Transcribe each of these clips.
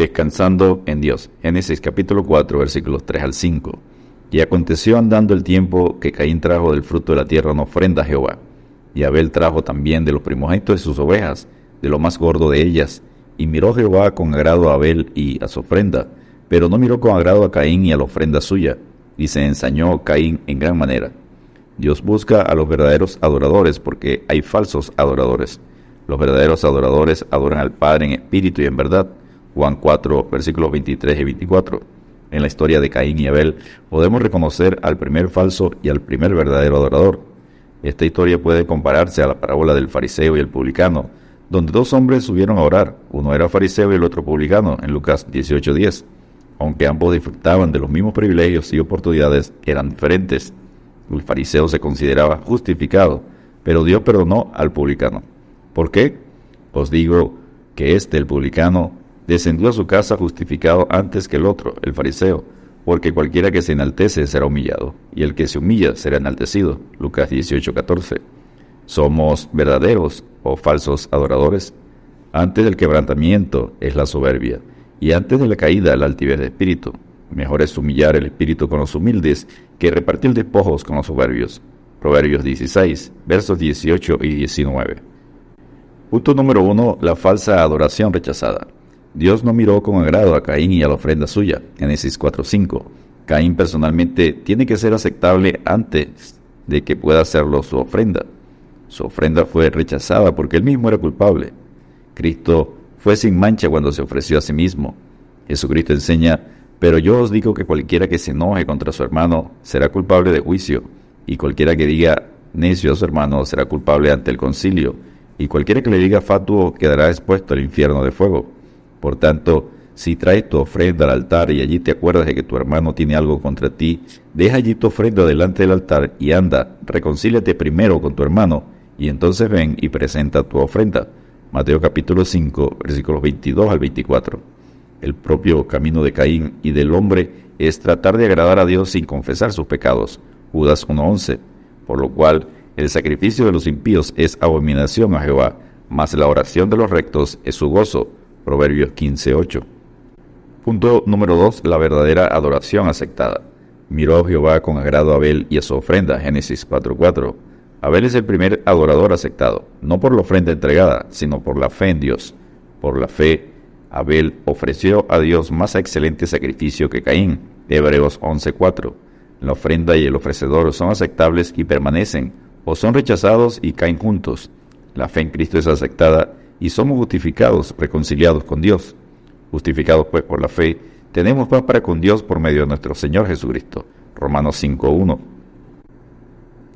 Descansando en Dios. Génesis capítulo 4 versículos 3 al 5. Y aconteció andando el tiempo que Caín trajo del fruto de la tierra una ofrenda a Jehová. Y Abel trajo también de los primogénitos de sus ovejas, de lo más gordo de ellas. Y miró Jehová con agrado a Abel y a su ofrenda, pero no miró con agrado a Caín y a la ofrenda suya. Y se ensañó Caín en gran manera. Dios busca a los verdaderos adoradores porque hay falsos adoradores. Los verdaderos adoradores adoran al Padre en espíritu y en verdad. Juan 4, versículos 23 y 24. En la historia de Caín y Abel podemos reconocer al primer falso y al primer verdadero adorador. Esta historia puede compararse a la parábola del fariseo y el publicano, donde dos hombres subieron a orar, uno era fariseo y el otro publicano, en Lucas 18:10. Aunque ambos disfrutaban de los mismos privilegios y oportunidades, eran diferentes. El fariseo se consideraba justificado, pero Dios perdonó al publicano. ¿Por qué? Os digo que este, el publicano, descendió a su casa justificado antes que el otro, el fariseo, porque cualquiera que se enaltece será humillado, y el que se humilla será enaltecido. Lucas 18:14. ¿Somos verdaderos o falsos adoradores? Antes del quebrantamiento es la soberbia, y antes de la caída la altivez de espíritu. Mejor es humillar el espíritu con los humildes que repartir despojos con los soberbios. Proverbios 16, versos 18 y 19. Punto número 1. La falsa adoración rechazada. Dios no miró con agrado a Caín y a la ofrenda suya. Génesis 4.5. Caín personalmente tiene que ser aceptable antes de que pueda hacerlo su ofrenda. Su ofrenda fue rechazada porque él mismo era culpable. Cristo fue sin mancha cuando se ofreció a sí mismo. Jesucristo enseña pero yo os digo que cualquiera que se enoje contra su hermano será culpable de juicio, y cualquiera que diga necio a su hermano será culpable ante el concilio, y cualquiera que le diga fatuo quedará expuesto al infierno de fuego. Por tanto, si traes tu ofrenda al altar y allí te acuerdas de que tu hermano tiene algo contra ti, deja allí tu ofrenda delante del altar y anda, reconcíliate primero con tu hermano, y entonces ven y presenta tu ofrenda. Mateo capítulo 5, versículos 22 al 24. El propio camino de Caín y del hombre es tratar de agradar a Dios sin confesar sus pecados. Judas 1.11. Por lo cual, el sacrificio de los impíos es abominación a Jehová, mas la oración de los rectos es su gozo. Proverbios 15.8. Punto número 2. La verdadera adoración aceptada. Miró Jehová con agrado a Abel y a su ofrenda. Génesis 4.4. Abel es el primer adorador aceptado, no por la ofrenda entregada, sino por la fe en Dios. Por la fe Abel ofreció a Dios más excelente sacrificio que Caín. Hebreos 11:4. La ofrenda y el ofrecedor son aceptables y permanecen, o son rechazados y caen juntos. La fe en Cristo es aceptada y somos justificados, reconciliados con Dios. Justificados pues por la fe, tenemos paz para con Dios por medio de nuestro Señor Jesucristo. Romanos 5:1.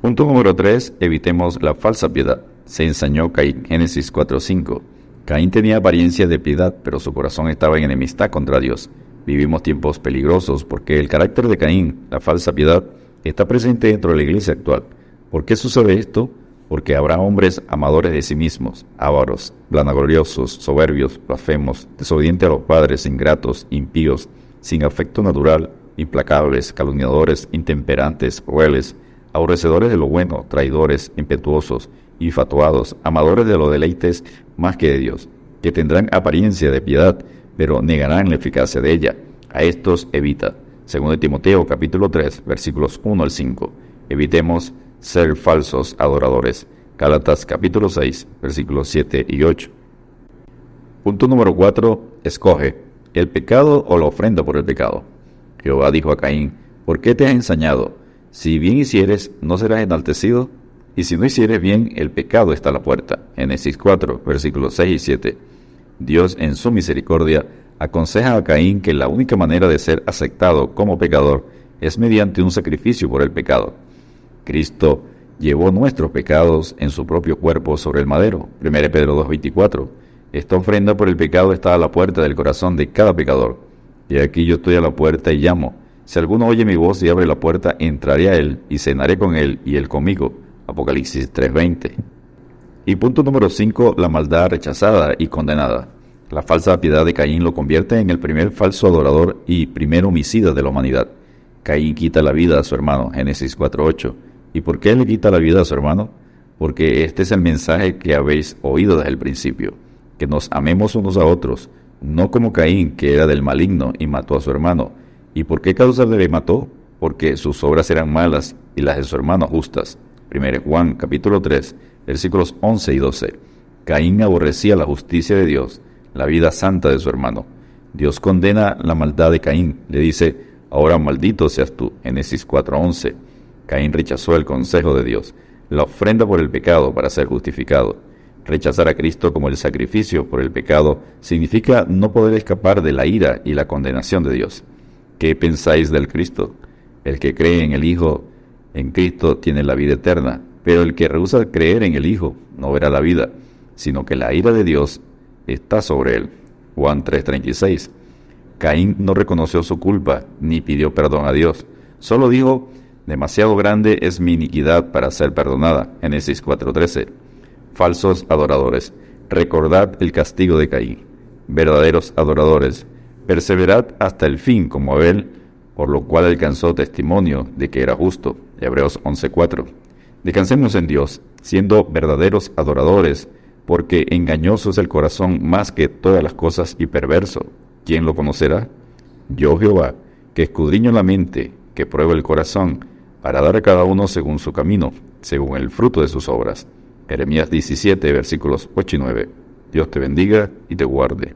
Punto número 3. Evitemos la falsa piedad. Se ensañó Caín. Génesis 4:5. Caín tenía apariencia de piedad, pero su corazón estaba en enemistad contra Dios. Vivimos tiempos peligrosos porque el carácter de Caín, la falsa piedad, está presente dentro de la iglesia actual. ¿Por qué sucede esto? Porque habrá hombres amadores de sí mismos, ávaros, vanagloriosos, soberbios, blasfemos, desobedientes a los padres, ingratos, impíos, sin afecto natural, implacables, calumniadores, intemperantes, crueles, aborrecedores de lo bueno, traidores, impetuosos, infatuados, amadores de los deleites más que de Dios, que tendrán apariencia de piedad, pero negarán la eficacia de ella. A estos evita. Según Timoteo capítulo 3, versículos 1 al 5. Evitemos ser falsos adoradores. Gálatas capítulo 6, versículos 7 y 8. Punto número 4. Escoge el pecado o la ofrenda por el pecado. Jehová dijo a Caín, ¿por qué te has ensañado? Si bien hicieres, ¿no serás enaltecido? Y si no hicieres bien, el pecado está a la puerta. Génesis 4, versículos 6 y 7. Dios, en su misericordia, aconseja a Caín que la única manera de ser aceptado como pecador es mediante un sacrificio por el pecado. Cristo llevó nuestros pecados en su propio cuerpo sobre el madero. 1 Pedro 2.24. Esta ofrenda por el pecado está a la puerta del corazón de cada pecador. Y aquí yo estoy a la puerta y llamo. Si alguno oye mi voz y abre la puerta, entraré a él y cenaré con él y él conmigo. Apocalipsis 3:20. Y punto número 5, la maldad rechazada y condenada. La falsa piedad de Caín lo convierte en el primer falso adorador y primer homicida de la humanidad. Caín quita la vida a su hermano, Génesis 4:8. ¿Y por qué le quita la vida a su hermano? Porque este es el mensaje que habéis oído desde el principio, que nos amemos unos a otros, no como Caín, que era del maligno y mató a su hermano. ¿Y por qué causa le mató? Porque sus obras eran malas y las de su hermano justas. 1 Juan capítulo 3, versículos 11 y 12. Caín aborrecía la justicia de Dios, la vida santa de su hermano. Dios condena la maldad de Caín, le dice, ahora maldito seas tú, Génesis 4:11. Caín rechazó el consejo de Dios, la ofrenda por el pecado para ser justificado. Rechazar a Cristo como el sacrificio por el pecado significa no poder escapar de la ira y la condenación de Dios. ¿Qué pensáis del Cristo? El que cree en el Hijo, en Cristo, tiene la vida eterna, pero el que rehúsa creer en el Hijo no verá la vida, sino que la ira de Dios está sobre él. Juan 3:36. Caín no reconoció su culpa ni pidió perdón a Dios. Solo dijo, demasiado grande es mi iniquidad para ser perdonada. Génesis 4:13 falsos adoradores, recordad el castigo de Caín. Verdaderos adoradores, perseverad hasta el fin como Abel, por lo cual alcanzó testimonio de que era justo. Hebreos 11:4. Descansemos en Dios, siendo verdaderos adoradores, porque engañoso es el corazón más que todas las cosas y perverso. ¿Quién lo conocerá? Yo Jehová, que escudriño la mente, que pruebo el corazón, para dar a cada uno según su camino, según el fruto de sus obras. Jeremías 17, versículos 8 y 9. Dios te bendiga y te guarde.